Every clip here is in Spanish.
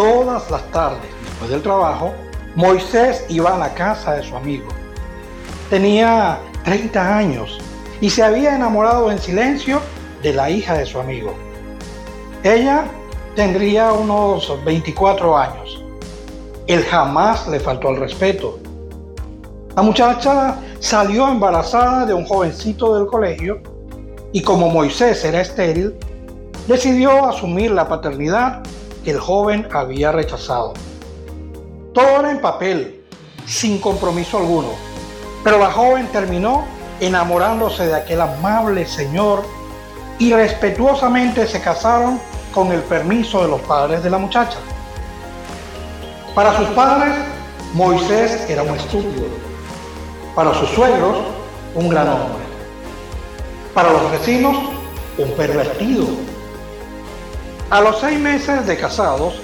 Todas las tardes, después del trabajo, Moisés iba a la casa de su amigo. Tenía 30 años y se había enamorado en silencio de la hija de su amigo. Ella tendría unos 24 años. Él jamás le faltó el respeto. La muchacha salió embarazada de un jovencito del colegio y como Moisés era estéril, decidió asumir la paternidad el joven había rechazado. Todo era en papel, sin compromiso alguno, pero la joven terminó enamorándose de aquel amable señor y respetuosamente se casaron con el permiso de los padres de la muchacha. Para sus padres, Moisés era un estúpido. Para sus suegros, un gran hombre. Para los vecinos, un pervertido a los seis meses de casados,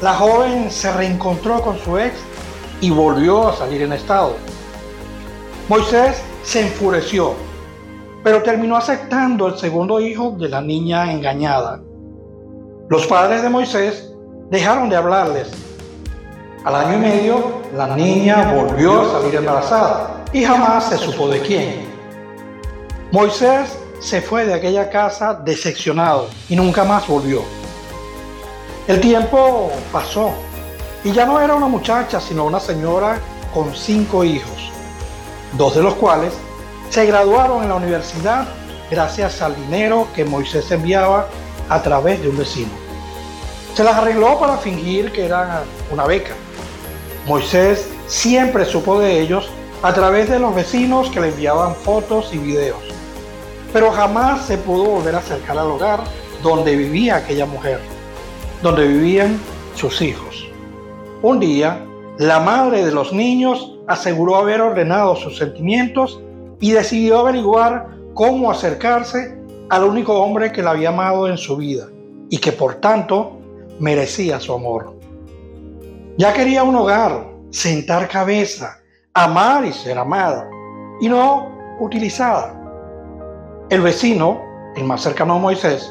la joven se reencontró con su ex y volvió a salir en estado. Moisés se enfureció, pero terminó aceptando el segundo hijo de la niña engañada. Los padres de Moisés dejaron de hablarles. Al año y medio, la niña volvió a salir embarazada y jamás se supo de quién. Moisés se fue de aquella casa decepcionado y nunca más volvió. El tiempo pasó y ya no era una muchacha, sino una señora con cinco hijos, dos de los cuales se graduaron en la universidad gracias al dinero que Moisés enviaba a través de un vecino. Se las arregló para fingir que era una beca. Moisés siempre supo de ellos a través de los vecinos que le enviaban fotos y videos, pero jamás se pudo volver a acercar al hogar donde vivía aquella mujer donde vivían sus hijos. Un día, la madre de los niños aseguró haber ordenado sus sentimientos y decidió averiguar cómo acercarse al único hombre que la había amado en su vida y que por tanto merecía su amor. Ya quería un hogar, sentar cabeza, amar y ser amada, y no utilizada. El vecino, el más cercano a Moisés,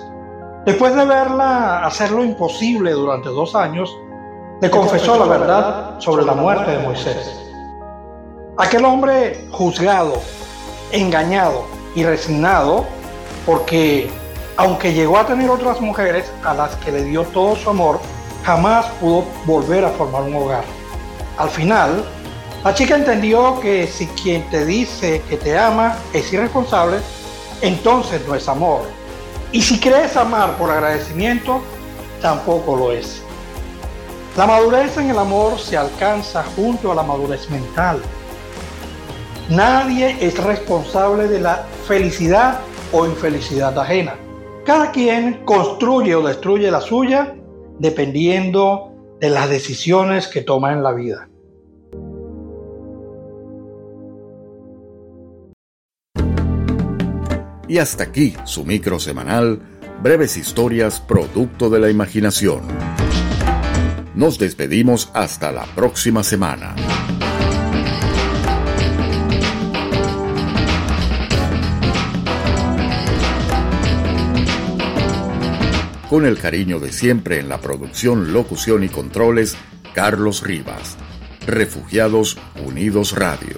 Después de verla hacer lo imposible durante dos años, le confesó la verdad sobre la muerte de Moisés. Aquel hombre juzgado, engañado y resignado, porque aunque llegó a tener otras mujeres a las que le dio todo su amor, jamás pudo volver a formar un hogar. Al final, la chica entendió que si quien te dice que te ama es irresponsable, entonces no es amor, y si crees amar por agradecimiento, tampoco lo es. La madurez en el amor se alcanza junto a la madurez mental. Nadie es responsable de la felicidad o infelicidad ajena. Cada quien construye o destruye la suya dependiendo de las decisiones que toma en la vida. Y hasta aquí su micro semanal, breves historias producto de la imaginación. Nos despedimos hasta la próxima semana. Con el cariño de siempre en la producción, locución y controles, Carlos Rivas. Refugiados Unidos Radio.